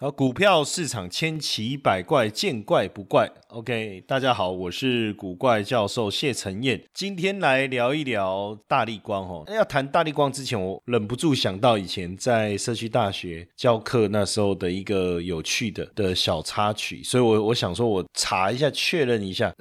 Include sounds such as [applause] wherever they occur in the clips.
好，股票市场千奇百怪，见怪不怪。OK，大家好，我是古怪教授谢承彦，今天来聊一聊大力光。哦，要谈大力光之前，我忍不住想到以前在社区大学教课那时候的一个有趣的的小插曲，所以我我想说，我查一下确认一下，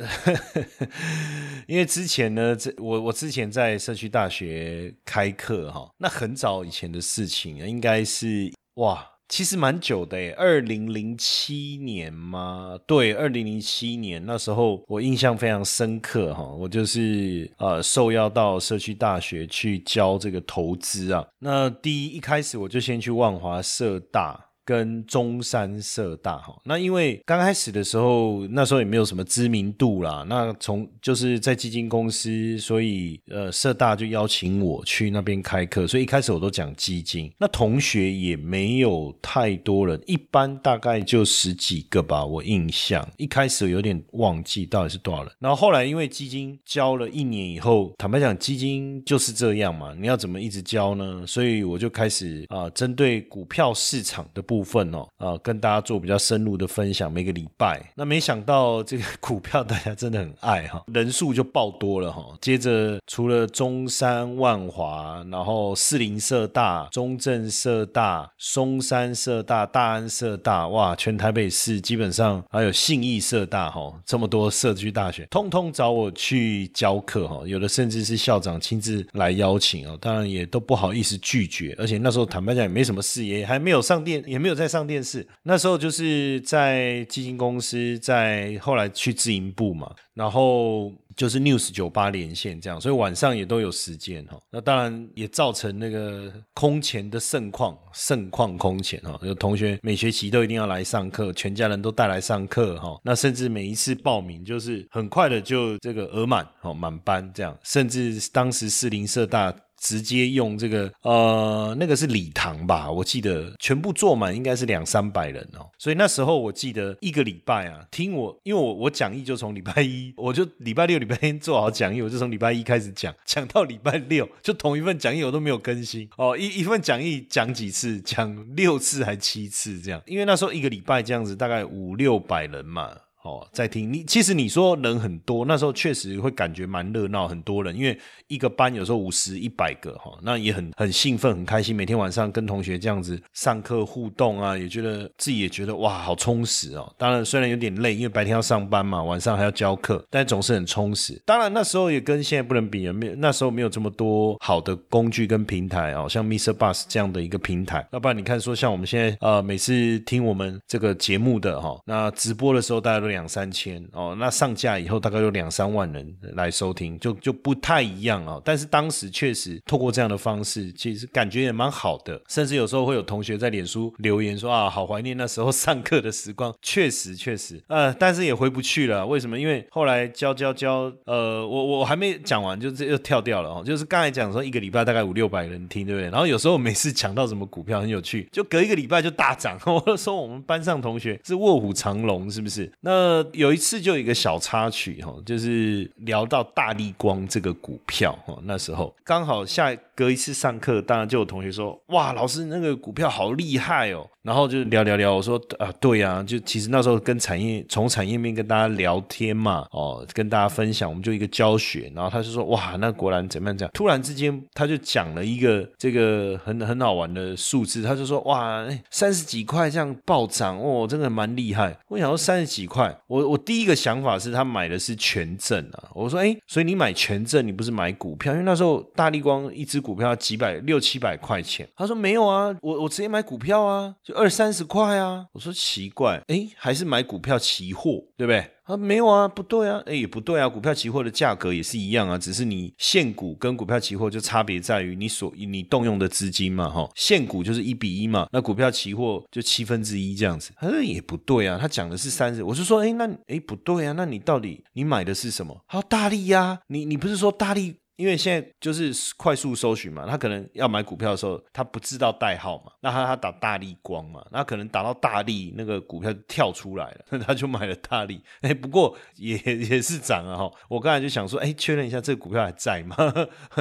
[laughs] 因为之前呢，这我我之前在社区大学开课哈，那很早以前的事情，应该是哇。其实蛮久的诶，二零零七年吗？对，二零零七年那时候我印象非常深刻哈，我就是呃受邀到社区大学去教这个投资啊。那第一一开始我就先去万华社大。跟中山社大哈，那因为刚开始的时候，那时候也没有什么知名度啦。那从就是在基金公司，所以呃社大就邀请我去那边开课，所以一开始我都讲基金。那同学也没有太多人，一般大概就十几个吧，我印象。一开始有点忘记到底是多少人。然后后来因为基金教了一年以后，坦白讲，基金就是这样嘛，你要怎么一直教呢？所以我就开始啊，针对股票市场的部。部分哦，啊，跟大家做比较深入的分享。每个礼拜，那没想到这个股票大家真的很爱哈，人数就爆多了哈。接着除了中山万华，然后四林社大、中正社大、松山社大、大安社大，哇，全台北市基本上还有信义社大哈，这么多社区大学，通通找我去教课哈。有的甚至是校长亲自来邀请哦，当然也都不好意思拒绝。而且那时候坦白讲也没什么事，也还没有上电，也没。没有在上电视，那时候就是在基金公司，在后来去自营部嘛，然后就是 News 酒吧连线这样，所以晚上也都有时间哈。那当然也造成那个空前的盛况，盛况空前哈。有同学每学期都一定要来上课，全家人都带来上课哈。那甚至每一次报名就是很快的就这个额满哦，满班这样，甚至当时四零社大。直接用这个呃，那个是礼堂吧？我记得全部坐满应该是两三百人哦。所以那时候我记得一个礼拜啊，听我，因为我我讲义就从礼拜一，我就礼拜六、礼拜天做好讲义，我就从礼拜一开始讲，讲到礼拜六，就同一份讲义我都没有更新哦。一一份讲义讲几次？讲六次还七次这样？因为那时候一个礼拜这样子，大概五六百人嘛。哦，在听你，其实你说人很多，那时候确实会感觉蛮热闹，很多人，因为一个班有时候五十一百个哈，那也很很兴奋，很开心，每天晚上跟同学这样子上课互动啊，也觉得自己也觉得哇，好充实哦。当然虽然有点累，因为白天要上班嘛，晚上还要教课，但总是很充实。当然那时候也跟现在不能比，没有那时候没有这么多好的工具跟平台哦，像 Mr. Bus 这样的一个平台。要不然你看说像我们现在呃，每次听我们这个节目的哈，那直播的时候大家都两三千哦，那上架以后大概有两三万人来收听，就就不太一样哦。但是当时确实透过这样的方式，其实感觉也蛮好的。甚至有时候会有同学在脸书留言说啊，好怀念那时候上课的时光。[laughs] 确实确实，呃，但是也回不去了。为什么？因为后来教教教，呃，我我还没讲完，就这又跳掉了哦。就是刚才讲说一个礼拜大概五六百人听，对不对？然后有时候每次讲到什么股票很有趣，就隔一个礼拜就大涨。[laughs] 我说我们班上同学是卧虎藏龙，是不是？那呃有一次就有一个小插曲哈，就是聊到大力光这个股票哈，那时候刚好下隔一次上课，当然就有同学说，哇，老师那个股票好厉害哦。然后就聊聊聊，我说啊，对呀，就其实那时候跟产业从产业面跟大家聊天嘛，哦，跟大家分享，我们就一个教学。然后他就说，哇，那果然怎么样？这样突然之间他就讲了一个这个很很好玩的数字，他就说，哇，三十几块这样暴涨，哦，真的蛮厉害。我想说三十几块，我我第一个想法是他买的是权证啊。我说，哎，所以你买权证，你不是买股票？因为那时候大力光一只股票几百六七百块钱。他说没有啊，我我直接买股票啊，就二三十块啊。我说奇怪，哎，还是买股票期货，对不对？啊，没有啊，不对啊，哎，也不对啊，股票期货的价格也是一样啊，只是你现股跟股票期货就差别在于你所你动用的资金嘛，哈，现股就是一比一嘛，那股票期货就七分之一这样子，他说也不对啊，他讲的是三十，我是说，哎，那哎不对啊，那你到底你买的是什么？好，大力呀，你你不是说大力？因为现在就是快速搜寻嘛，他可能要买股票的时候，他不知道代号嘛，那他他打大力光嘛，那可能打到大力那个股票跳出来了，那 [laughs] 他就买了大力。哎，不过也也是涨了哈。我刚才就想说，哎，确认一下这个股票还在吗？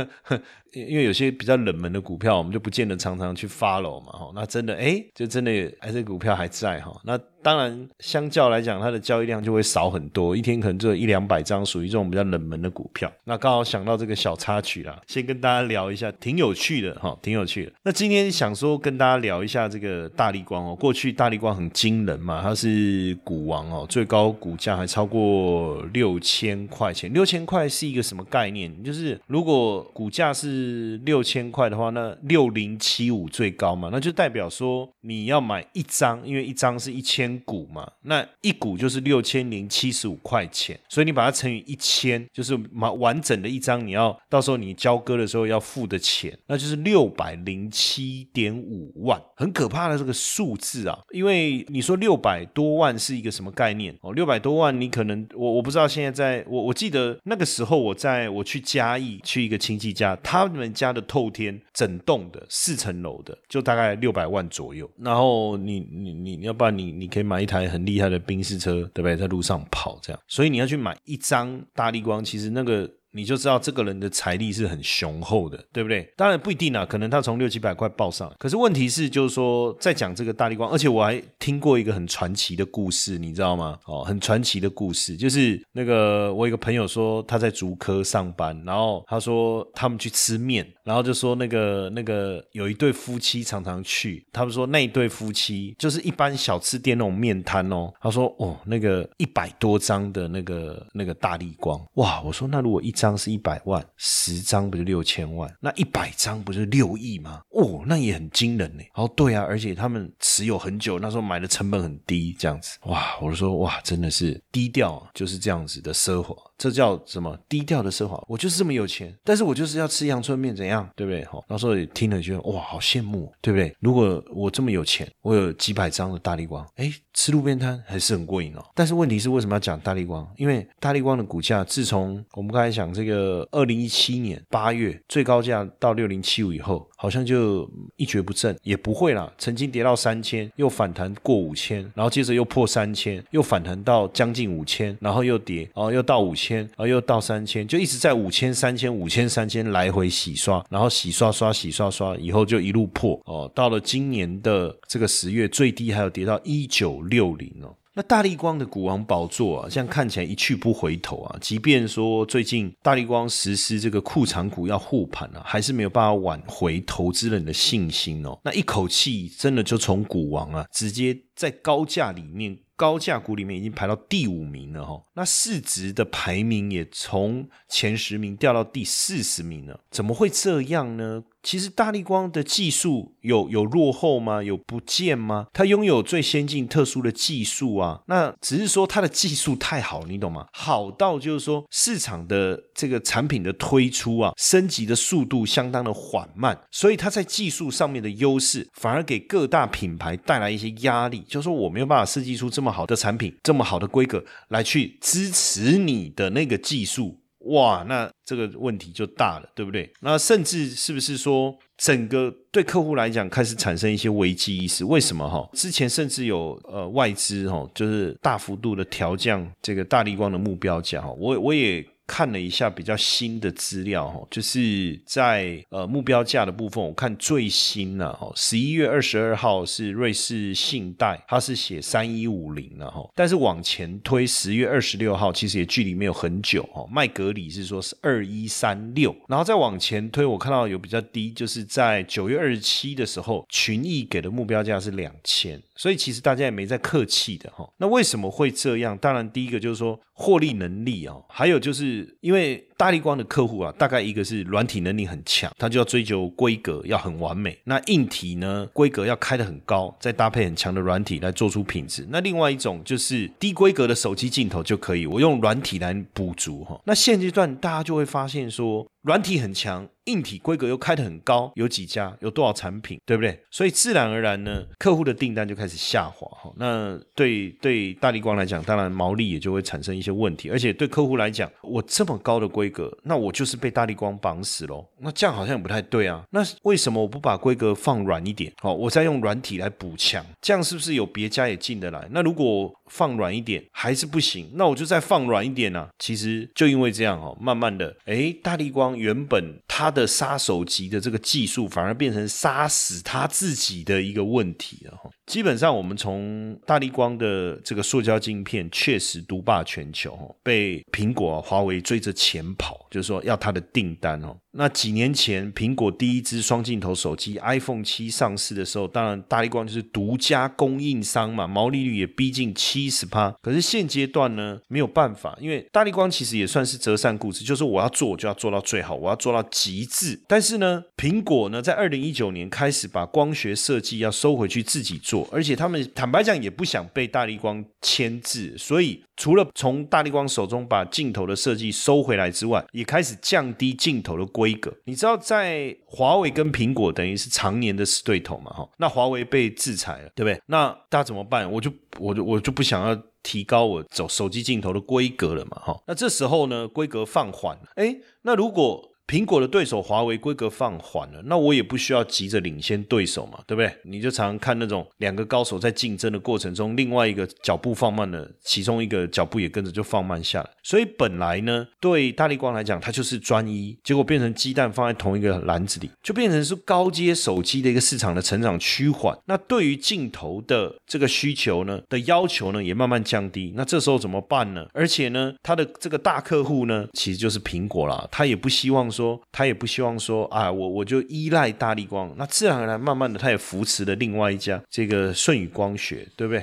[laughs] 因为有些比较冷门的股票，我们就不见得常常去 follow 嘛，哈。那真的，哎，就真的哎，这股票还在哈。那当然，相较来讲，它的交易量就会少很多，一天可能只有一两百张，属于这种比较冷门的股票。那刚好想到这个小插曲啦，先跟大家聊一下，挺有趣的哈，挺有趣的。那今天想说跟大家聊一下这个大力光哦，过去大力光很惊人嘛，它是股王哦，最高股价还超过六千块钱。六千块是一个什么概念？就是如果股价是六千块的话，那六零七五最高嘛，那就代表说你要买一张，因为一张是一千股嘛，那一股就是六千零七十五块钱，所以你把它乘以一千，就是买完整的一张，你要到时候你交割的时候要付的钱，那就是六百零七点五万，很可怕的这个数字啊！因为你说六百多万是一个什么概念哦？六百多万，你可能我我不知道现在在我我记得那个时候我在我去嘉义去一个亲戚家，他。他们家的透天整栋的四层楼的，就大概六百万左右。然后你你你，要不然你你可以买一台很厉害的宾士车，对不对？在路上跑这样。所以你要去买一张大力光，其实那个。你就知道这个人的财力是很雄厚的，对不对？当然不一定啊，可能他从六七百块报上。可是问题是，就是说在讲这个大力光，而且我还听过一个很传奇的故事，你知道吗？哦，很传奇的故事，就是那个我一个朋友说他在竹科上班，然后他说他们去吃面，然后就说那个那个有一对夫妻常常去，他们说那一对夫妻就是一般小吃店那种面摊哦。他说哦，那个一百多张的那个那个大力光，哇！我说那如果一张。张是一百万，十张不是六千万？那一百张不是六亿吗？哦，那也很惊人呢。哦，对啊，而且他们持有很久，那时候买的成本很低，这样子，哇，我就说哇，真的是低调，就是这样子的奢华。这叫什么低调的奢华？我就是这么有钱，但是我就是要吃阳春面，怎样，对不对？好，那时候也听了觉得哇，好羡慕，对不对？如果我这么有钱，我有几百张的大力光，哎，吃路边摊还是很过瘾哦。但是问题是为什么要讲大力光？因为大力光的股价自从我们刚才讲这个二零一七年八月最高价到六零七五以后。好像就一蹶不振，也不会啦。曾经跌到三千，又反弹过五千，然后接着又破三千，又反弹到将近五千，然后又跌，哦，又到五千，然后又到三千，就一直在五千、三千、五千、三千来回洗刷，然后洗刷刷、洗刷刷，以后就一路破哦。到了今年的这个十月，最低还有跌到一九六零哦。那大力光的股王宝座啊，这样看起来一去不回头啊。即便说最近大力光实施这个库藏股要护盘啊，还是没有办法挽回投资人的信心哦。那一口气真的就从股王啊，直接在高价里面。高价股里面已经排到第五名了哈，那市值的排名也从前十名掉到第四十名了，怎么会这样呢？其实大力光的技术有有落后吗？有不见吗？它拥有最先进特殊的技术啊，那只是说它的技术太好，你懂吗？好到就是说市场的这个产品的推出啊，升级的速度相当的缓慢，所以它在技术上面的优势反而给各大品牌带来一些压力，就是说我没有办法设计出这么。这么好的产品，这么好的规格来去支持你的那个技术，哇，那这个问题就大了，对不对？那甚至是不是说，整个对客户来讲开始产生一些危机意识？为什么哈？之前甚至有呃外资哈，就是大幅度的调降这个大力光的目标价哈，我我也。看了一下比较新的资料哈，就是在呃目标价的部分，我看最新了哈，十一月二十二号是瑞士信贷，它是写三一五零了哈，但是往前推十月二十六号，其实也距离没有很久哈，麦格里是说是二一三六，然后再往前推，我看到有比较低，就是在九月二十七的时候，群益给的目标价是两千。所以其实大家也没在客气的哈。那为什么会这样？当然，第一个就是说获利能力哦，还有就是因为大力光的客户啊，大概一个是软体能力很强，他就要追求规格要很完美。那硬体呢，规格要开得很高，再搭配很强的软体来做出品质。那另外一种就是低规格的手机镜头就可以，我用软体来补足哈。那现阶段大家就会发现说。软体很强，硬体规格又开得很高，有几家，有多少产品，对不对？所以自然而然呢，客户的订单就开始下滑哈。那对对大力光来讲，当然毛利也就会产生一些问题，而且对客户来讲，我这么高的规规格，那我就是被大力光绑死喽。那这样好像也不太对啊。那为什么我不把规格放软一点？好，我再用软体来补强，这样是不是有别家也进得来？那如果放软一点还是不行，那我就再放软一点呢。其实就因为这样哦，慢慢的，哎，大力光。原本它的杀手级的这个技术，反而变成杀死他自己的一个问题了哈。基本上，我们从大力光的这个塑胶镜片确实独霸全球，被苹果、华为追着前跑，就是说要它的订单哦。那几年前，苹果第一支双镜头手机 iPhone 七上市的时候，当然大力光就是独家供应商嘛，毛利率也逼近七十趴。可是现阶段呢，没有办法，因为大力光其实也算是折扇固执，就是我要做，我就要做到最好，我要做到极致。但是呢，苹果呢，在二零一九年开始把光学设计要收回去自己做。而且他们坦白讲也不想被大力光牵制，所以除了从大力光手中把镜头的设计收回来之外，也开始降低镜头的规格。你知道，在华为跟苹果等于是常年的死对头嘛？哈，那华为被制裁了，对不对？那大家怎么办？我就我就我就不想要提高我走手机镜头的规格了嘛？哈，那这时候呢，规格放缓了。哎，那如果苹果的对手华为规格放缓了，那我也不需要急着领先对手嘛，对不对？你就常常看那种两个高手在竞争的过程中，另外一个脚步放慢了，其中一个脚步也跟着就放慢下来。所以本来呢，对大力光来讲，它就是专一，结果变成鸡蛋放在同一个篮子里，就变成是高阶手机的一个市场的成长趋缓。那对于镜头的这个需求呢的要求呢，也慢慢降低。那这时候怎么办呢？而且呢，它的这个大客户呢，其实就是苹果啦，他也不希望。说他也不希望说啊，我我就依赖大力光，那自然而然慢慢的他也扶持了另外一家这个舜宇光学，对不对？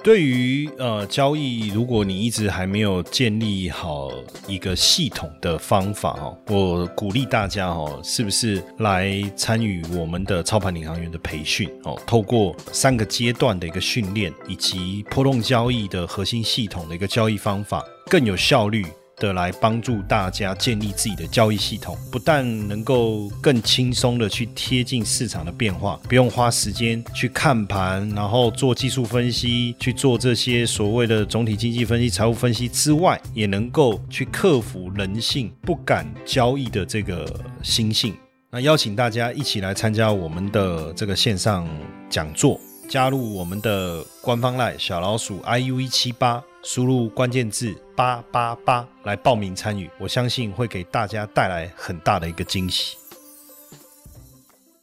对于呃交易，如果你一直还没有建立好一个系统的方法哦，我鼓励大家哦，是不是来参与我们的操盘领航员的培训哦？透过三个阶段的一个训练，以及波动交易的核心系统的一个交易方法，更有效率。的来帮助大家建立自己的交易系统，不但能够更轻松的去贴近市场的变化，不用花时间去看盘，然后做技术分析，去做这些所谓的总体经济分析、财务分析之外，也能够去克服人性不敢交易的这个心性。那邀请大家一起来参加我们的这个线上讲座，加入我们的官方赖小老鼠 iu 一七八。输入关键字八八八来报名参与，我相信会给大家带来很大的一个惊喜。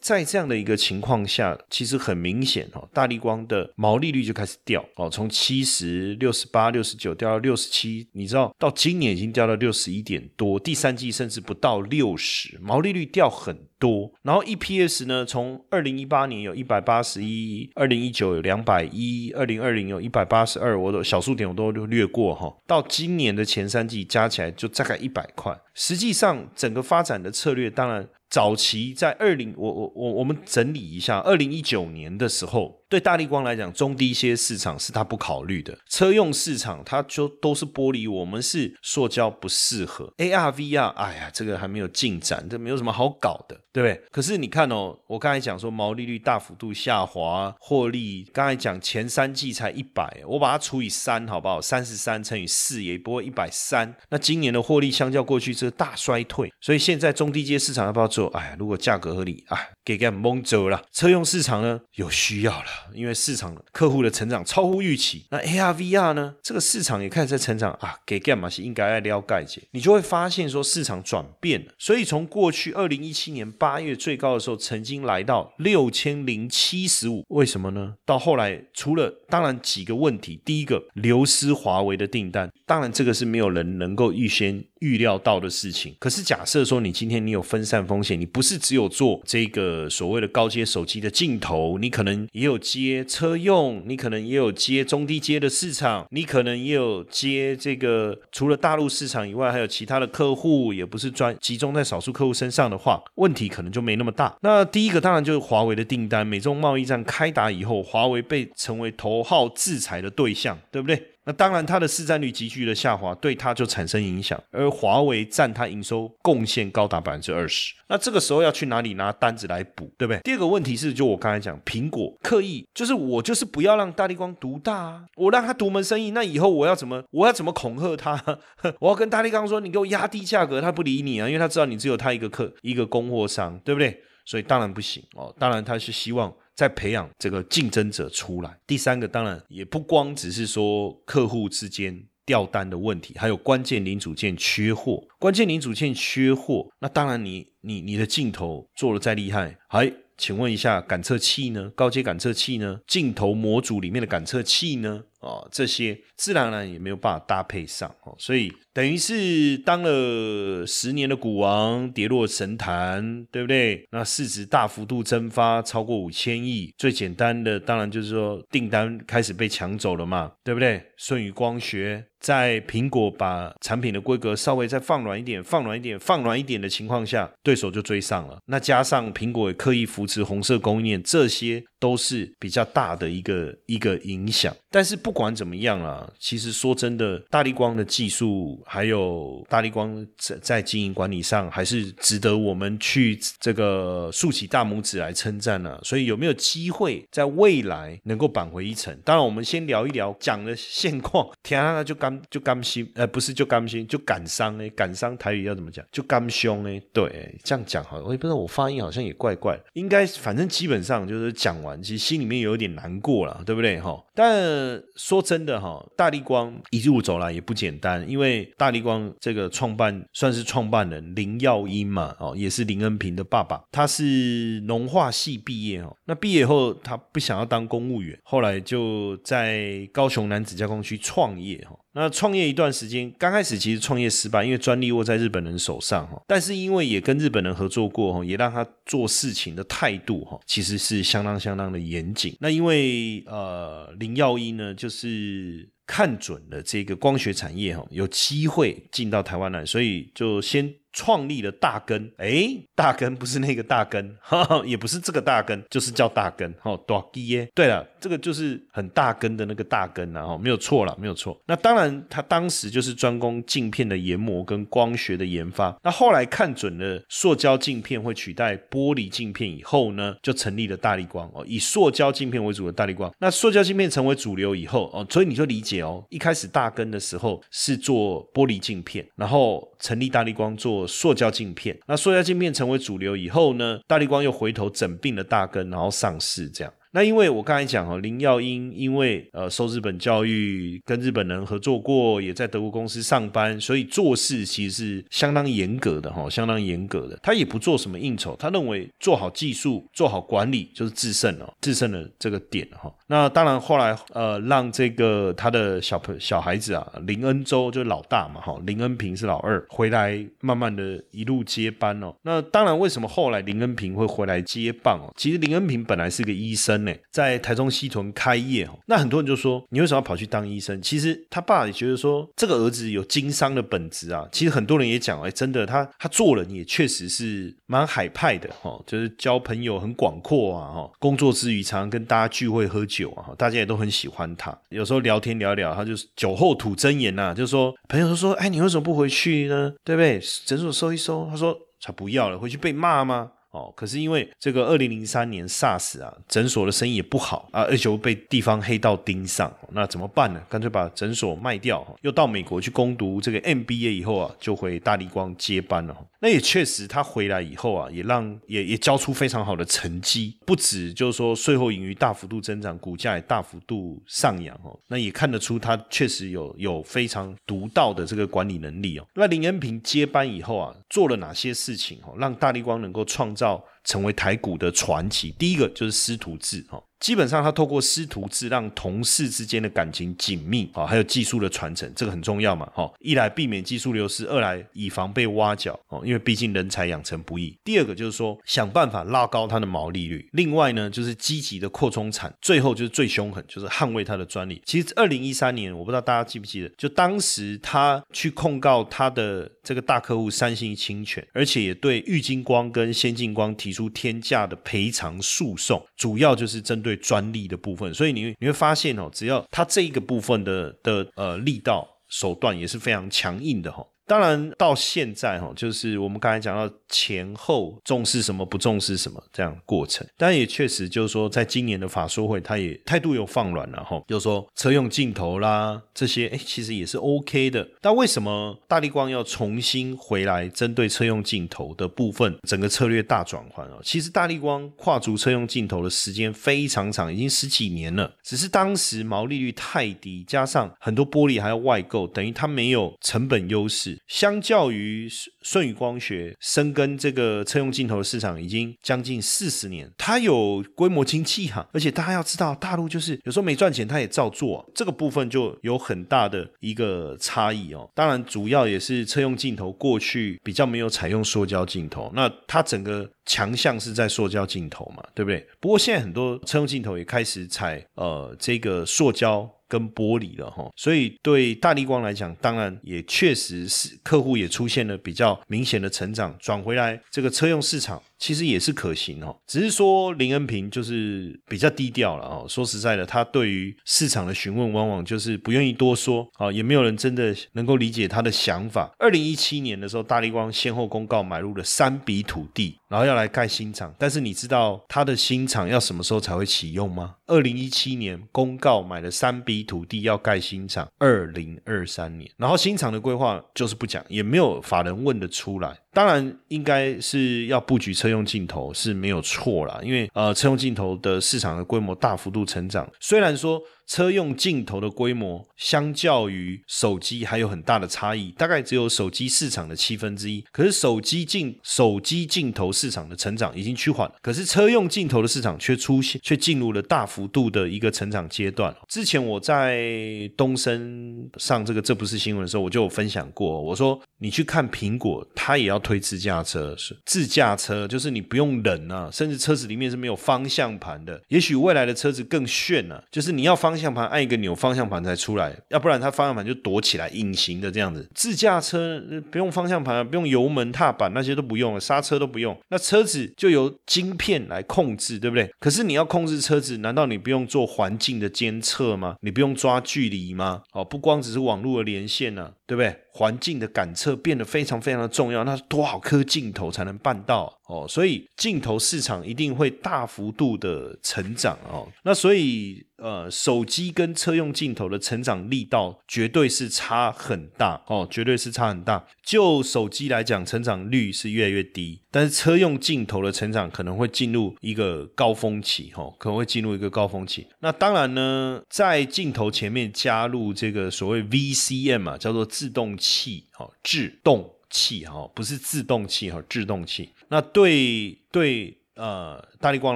在这样的一个情况下，其实很明显哦，大力光的毛利率就开始掉哦，从七十六十八、六十九掉到六十七，你知道到今年已经掉到六十一点多，第三季甚至不到六十，毛利率掉很多。然后 EPS 呢，从二零一八年有一百八十一，二零一九有两百一，二零二零有一百八十二，我的小数点我都略过哈，到今年的前三季加起来就大概一百块。实际上整个发展的策略，当然。早期在二零，我我我我们整理一下，二零一九年的时候。对大力光来讲，中低阶市场是他不考虑的。车用市场，它就都是玻璃，我们是塑胶，不适合。AR、VR，哎呀，这个还没有进展，这没有什么好搞的，对不对？可是你看哦，我刚才讲说毛利率大幅度下滑，获利刚才讲前三季才一百，我把它除以三，好不好？三十三乘以四也不会一百三。那今年的获利相较过去是大衰退，所以现在中低阶市场要不要做？哎呀，如果价格合理，哎，给给蒙走了。车用市场呢，有需要了。因为市场客户的成长超乎预期，那 AR VR 呢？这个市场也开始在成长啊，给干嘛是应该来撩盖姐，你就会发现说市场转变了。所以从过去二零一七年八月最高的时候，曾经来到六千零七十五，为什么呢？到后来除了当然几个问题，第一个流失华为的订单，当然这个是没有人能够预先。预料到的事情。可是假设说你今天你有分散风险，你不是只有做这个所谓的高阶手机的镜头，你可能也有接车用，你可能也有接中低阶的市场，你可能也有接这个除了大陆市场以外，还有其他的客户，也不是专集中在少数客户身上的话，问题可能就没那么大。那第一个当然就是华为的订单，美中贸易战开打以后，华为被成为头号制裁的对象，对不对？那当然，它的市占率急剧的下滑，对它就产生影响。而华为占它营收贡献高达百分之二十。那这个时候要去哪里拿单子来补，对不对？第二个问题是，就我刚才讲，苹果刻意就是我就是不要让大力光独大啊，我让他独门生意，那以后我要怎么我要怎么恐吓他？我要跟大力光说，你给我压低价格，他不理你啊，因为他知道你只有他一个客一个供货商，对不对？所以当然不行哦。当然他是希望。在培养这个竞争者出来。第三个当然也不光只是说客户之间掉单的问题，还有关键零组件缺货。关键零组件缺货，那当然你你你的镜头做的再厉害，还请问一下感测器呢？高阶感测器呢？镜头模组里面的感测器呢？哦，这些自然而然也没有办法搭配上哦，所以等于是当了十年的股王，跌落神坛，对不对？那市值大幅度蒸发，超过五千亿。最简单的当然就是说订单开始被抢走了嘛，对不对？舜宇光学在苹果把产品的规格稍微再放软一点、放软一点、放软一点的情况下，对手就追上了。那加上苹果也刻意扶持红色供应链，这些都是比较大的一个一个影响。但是不管怎么样啊，其实说真的，大力光的技术还有大力光在在经营管理上，还是值得我们去这个竖起大拇指来称赞呢。所以有没有机会在未来能够扳回一城？当然，我们先聊一聊讲的现况。天啊，就甘就甘心，呃，不是就甘心，就感伤哎，感伤台语要怎么讲？就甘凶哎，对，这样讲好，我也不知道我发音好像也怪怪，应该反正基本上就是讲完，其实心里面有点难过了，对不对哈？但说真的哈，大力光一路走来也不简单，因为大力光这个创办算是创办人林耀英嘛，哦，也是林恩平的爸爸，他是农化系毕业哦，那毕业后他不想要当公务员，后来就在高雄男子加工区创业哈。那创业一段时间，刚开始其实创业失败，因为专利握在日本人手上哈。但是因为也跟日本人合作过哈，也让他做事情的态度哈，其实是相当相当的严谨。那因为呃林耀一呢，就是看准了这个光学产业哈，有机会进到台湾来，所以就先。创立了大根，哎，大根不是那个大根，[laughs] 也不是这个大根，就是叫大根，哈，大基耶。对了，这个就是很大根的那个大根然后没有错了，没有错。那当然，他当时就是专攻镜片的研磨跟光学的研发。那后来看准了塑胶镜片会取代玻璃镜片以后呢，就成立了大力光哦，以塑胶镜片为主的大力光。那塑胶镜片成为主流以后哦，所以你就理解哦，一开始大根的时候是做玻璃镜片，然后成立大力光做。塑胶镜片，那塑胶镜片成为主流以后呢，大力光又回头整并了大根，然后上市这样。那因为我刚才讲哈，林耀英因为呃受日本教育，跟日本人合作过，也在德国公司上班，所以做事其实是相当严格的哈，相当严格的。他也不做什么应酬，他认为做好技术、做好管理就是制胜了，制胜的这个点哈。那当然后来呃让这个他的小朋小孩子啊林恩洲就是老大嘛哈，林恩平是老二，回来慢慢的一路接班哦。那当然为什么后来林恩平会回来接棒哦？其实林恩平本来是个医生。在台中西屯开业哦，那很多人就说你为什么要跑去当医生？其实他爸也觉得说这个儿子有经商的本质啊。其实很多人也讲，哎，真的，他他做人也确实是蛮海派的哈，就是交朋友很广阔啊哈。工作之余常常跟大家聚会喝酒啊，大家也都很喜欢他。有时候聊天聊聊，他就是酒后吐真言呐，就说朋友都说，哎，你为什么不回去呢？对不对？诊所收一收，他说才不要了，回去被骂吗？哦，可是因为这个二零零三年 SARS 啊，诊所的生意也不好啊，而且被地方黑道盯上，那怎么办呢？干脆把诊所卖掉，又到美国去攻读这个 MBA 以后啊，就回大力光接班了。那也确实，他回来以后啊，也让也也交出非常好的成绩，不止就是说税后盈余大幅度增长，股价也大幅度上扬哦。那也看得出他确实有有非常独到的这个管理能力哦。那林恩平接班以后啊，做了哪些事情哦，让大力光能够创造？成为台股的传奇，第一个就是师徒制哈。基本上他透过师徒制让同事之间的感情紧密啊，还有技术的传承，这个很重要嘛，哈，一来避免技术流失，二来以防被挖角哦，因为毕竟人才养成不易。第二个就是说想办法拉高它的毛利率，另外呢就是积极的扩充产，最后就是最凶狠，就是捍卫它的专利。其实二零一三年，我不知道大家记不记得，就当时他去控告他的这个大客户三星侵权，而且也对玉金光跟先进光提出天价的赔偿诉讼，主要就是针对专利的部分。所以你你会发现哦，只要它这一个部分的的呃力道手段也是非常强硬的哈。当然，到现在哈，就是我们刚才讲到前后重视什么，不重视什么这样过程。但也确实就是说，在今年的法说会，他也态度有放软了哈，就说车用镜头啦这些，哎，其实也是 OK 的。但为什么大力光要重新回来针对车用镜头的部分，整个策略大转换啊？其实大力光跨足车用镜头的时间非常长，已经十几年了，只是当时毛利率太低，加上很多玻璃还要外购，等于它没有成本优势。相较于舜宇光学深耕这个车用镜头的市场已经将近四十年，它有规模经济哈，而且大家要知道，大陆就是有时候没赚钱，它也照做，这个部分就有很大的一个差异哦。当然，主要也是车用镜头过去比较没有采用塑胶镜头，那它整个强项是在塑胶镜头嘛，对不对？不过现在很多车用镜头也开始采呃这个塑胶。跟玻璃了哈，所以对大力光来讲，当然也确实是客户也出现了比较明显的成长，转回来这个车用市场。其实也是可行哦，只是说林恩平就是比较低调了哦。说实在的，他对于市场的询问，往往就是不愿意多说啊，也没有人真的能够理解他的想法。二零一七年的时候，大力光先后公告买入了三笔土地，然后要来盖新厂。但是你知道他的新厂要什么时候才会启用吗？二零一七年公告买了三笔土地要盖新厂，二零二三年，然后新厂的规划就是不讲，也没有法人问得出来。当然，应该是要布局车用镜头是没有错啦，因为呃，车用镜头的市场的规模大幅度成长，虽然说。车用镜头的规模相较于手机还有很大的差异，大概只有手机市场的七分之一。可是手机镜手机镜头市场的成长已经趋缓，可是车用镜头的市场却出现却进入了大幅度的一个成长阶段。之前我在东升上这个这不是新闻的时候，我就有分享过，我说你去看苹果，它也要推自驾车，是自驾车，就是你不用人啊，甚至车子里面是没有方向盘的。也许未来的车子更炫呢，就是你要方。方向盘按一个钮，方向盘才出来，要不然它方向盘就躲起来，隐形的这样子。自驾车不用方向盘，不用油门踏板，那些都不用了，刹车都不用，那车子就由晶片来控制，对不对？可是你要控制车子，难道你不用做环境的监测吗？你不用抓距离吗？哦，不光只是网络的连线呢，对不对？环境的感测变得非常非常的重要，那是多少颗镜头才能办到哦？所以镜头市场一定会大幅度的成长哦。那所以呃，手机跟车用镜头的成长力道绝对是差很大哦，绝对是差很大。就手机来讲，成长率是越来越低，但是车用镜头的成长可能会进入一个高峰期哈，可能会进入一个高峰期。那当然呢，在镜头前面加入这个所谓 VCM 啊，叫做自动。器哈，制动器哈，不是自动器哈，制动器。那对对呃，大力光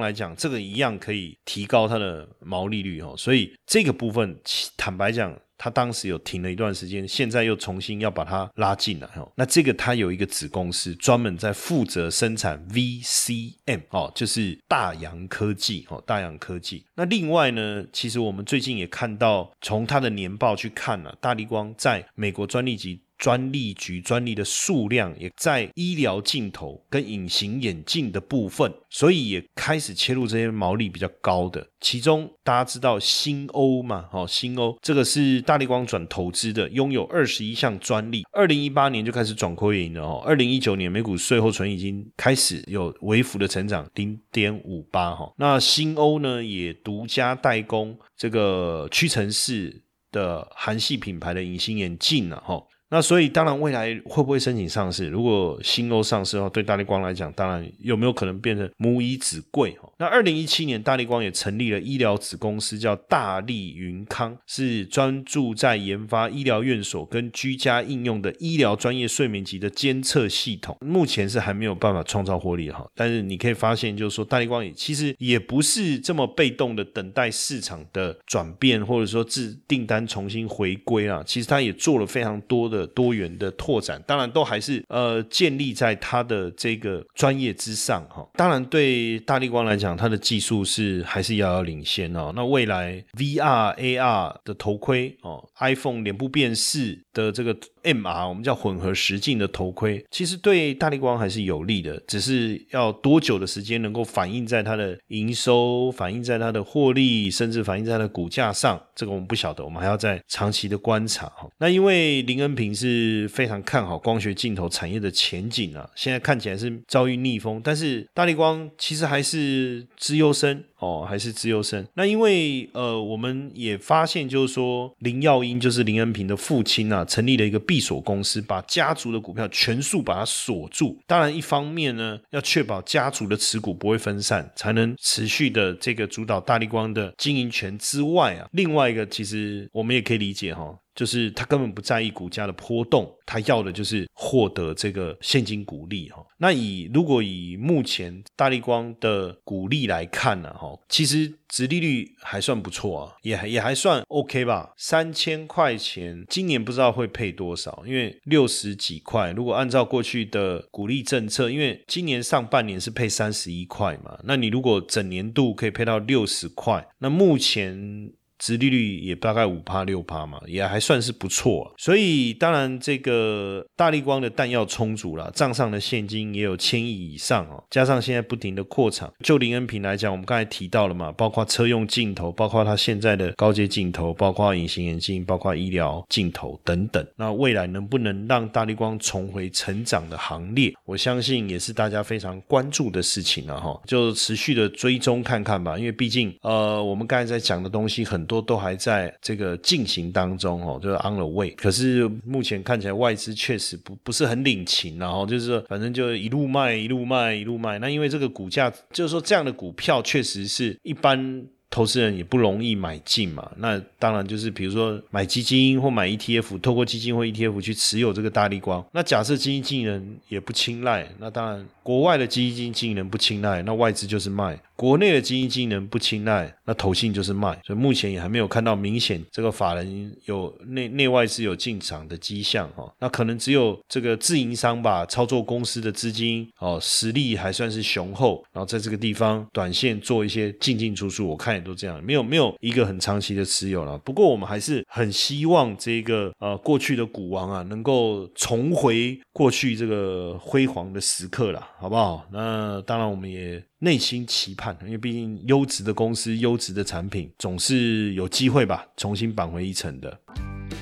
来讲，这个一样可以提高它的毛利率哈。所以这个部分，坦白讲，他当时有停了一段时间，现在又重新要把它拉进来哈。那这个他有一个子公司，专门在负责生产 VCM 哦，就是大洋科技哦，大洋科技。那另外呢，其实我们最近也看到，从它的年报去看了，大力光在美国专利局。专利局专利的数量也在医疗镜头跟隐形眼镜的部分，所以也开始切入这些毛利比较高的。其中大家知道新欧嘛？哦，新欧这个是大力光转投资的，拥有二十一项专利。二零一八年就开始转亏盈了哦。二零一九年每股税后存已经开始有微幅的成长，零点五八哈。那新欧呢也独家代工这个屈臣氏的韩系品牌的隐形眼镜了哈。那所以当然未来会不会申请上市？如果新欧上市的话，对大力光来讲，当然有没有可能变成母以子贵？哈，那二零一七年大力光也成立了医疗子公司，叫大力云康，是专注在研发医疗院所跟居家应用的医疗专业睡眠级的监测系统。目前是还没有办法创造获利哈，但是你可以发现，就是说大力光也其实也不是这么被动的等待市场的转变，或者说自订单重新回归啊。其实它也做了非常多的多元的拓展，当然都还是呃建立在它的这个专业之上哈。当然对大力光来讲，它的技术是还是遥遥领先哦。那未来 VR AR 的头盔哦，iPhone 脸部辨识的这个。MR 我们叫混合实境的头盔，其实对大力光还是有利的，只是要多久的时间能够反映在它的营收、反映在它的获利，甚至反映在它的股价上，这个我们不晓得，我们还要在长期的观察哈。那因为林恩平你是非常看好光学镜头产业的前景啊，现在看起来是遭遇逆风，但是大力光其实还是资优生。哦，还是资优生。那因为呃，我们也发现，就是说林耀英就是林恩平的父亲啊，成立了一个闭锁公司，把家族的股票全数把它锁住。当然，一方面呢，要确保家族的持股不会分散，才能持续的这个主导大力光的经营权之外啊，另外一个其实我们也可以理解哈。就是他根本不在意股价的波动，他要的就是获得这个现金股利哈。那以如果以目前大力光的股利来看呢，哈，其实殖利率还算不错啊，也也还算 OK 吧。三千块钱，今年不知道会配多少，因为六十几块。如果按照过去的股利政策，因为今年上半年是配三十一块嘛，那你如果整年度可以配到六十块，那目前。殖利率也大概五趴六趴嘛，也还算是不错。所以当然这个大力光的弹药充足了，账上的现金也有千亿以上哦。加上现在不停的扩产，就林恩平来讲，我们刚才提到了嘛，包括车用镜头，包括它现在的高阶镜头，包括隐形眼镜，包括医疗镜头等等。那未来能不能让大力光重回成长的行列？我相信也是大家非常关注的事情了哈。就持续的追踪看看吧，因为毕竟呃，我们刚才在讲的东西很。都都还在这个进行当中哦，就是 on the way。可是目前看起来外资确实不不是很领情，然后就是说反正就一路卖一路卖一路卖。那因为这个股价，就是说这样的股票确实是一般投资人也不容易买进嘛。那当然就是比如说买基金或买 ETF，透过基金或 ETF 去持有这个大力光。那假设基金经理人也不青睐，那当然国外的基金经理人不青睐，那外资就是卖。国内的基金经理人不青睐，那投信就是卖，所以目前也还没有看到明显这个法人有内内外是有进场的迹象哈。那可能只有这个自营商吧，操作公司的资金哦，实力还算是雄厚，然后在这个地方短线做一些进进出出，我看也都这样，没有没有一个很长期的持有了。不过我们还是很希望这个呃过去的股王啊，能够重回过去这个辉煌的时刻了，好不好？那当然我们也。内心期盼，因为毕竟优质的公司、优质的产品，总是有机会吧，重新扳回一城的。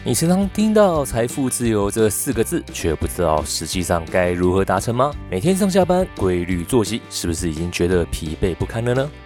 你时常听到“财富自由”这四个字，却不知道实际上该如何达成吗？每天上下班规律作息，是不是已经觉得疲惫不堪了呢？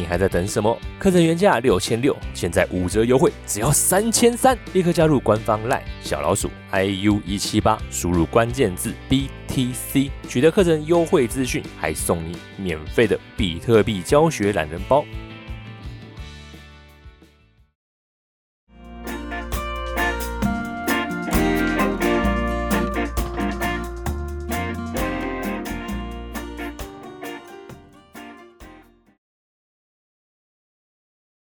你还在等什么？课程原价六千六，现在五折优惠，只要三千三！立刻加入官方 LINE 小老鼠 IU 一七八，输入关键字 BTC，取得课程优惠资讯，还送你免费的比特币教学懒人包。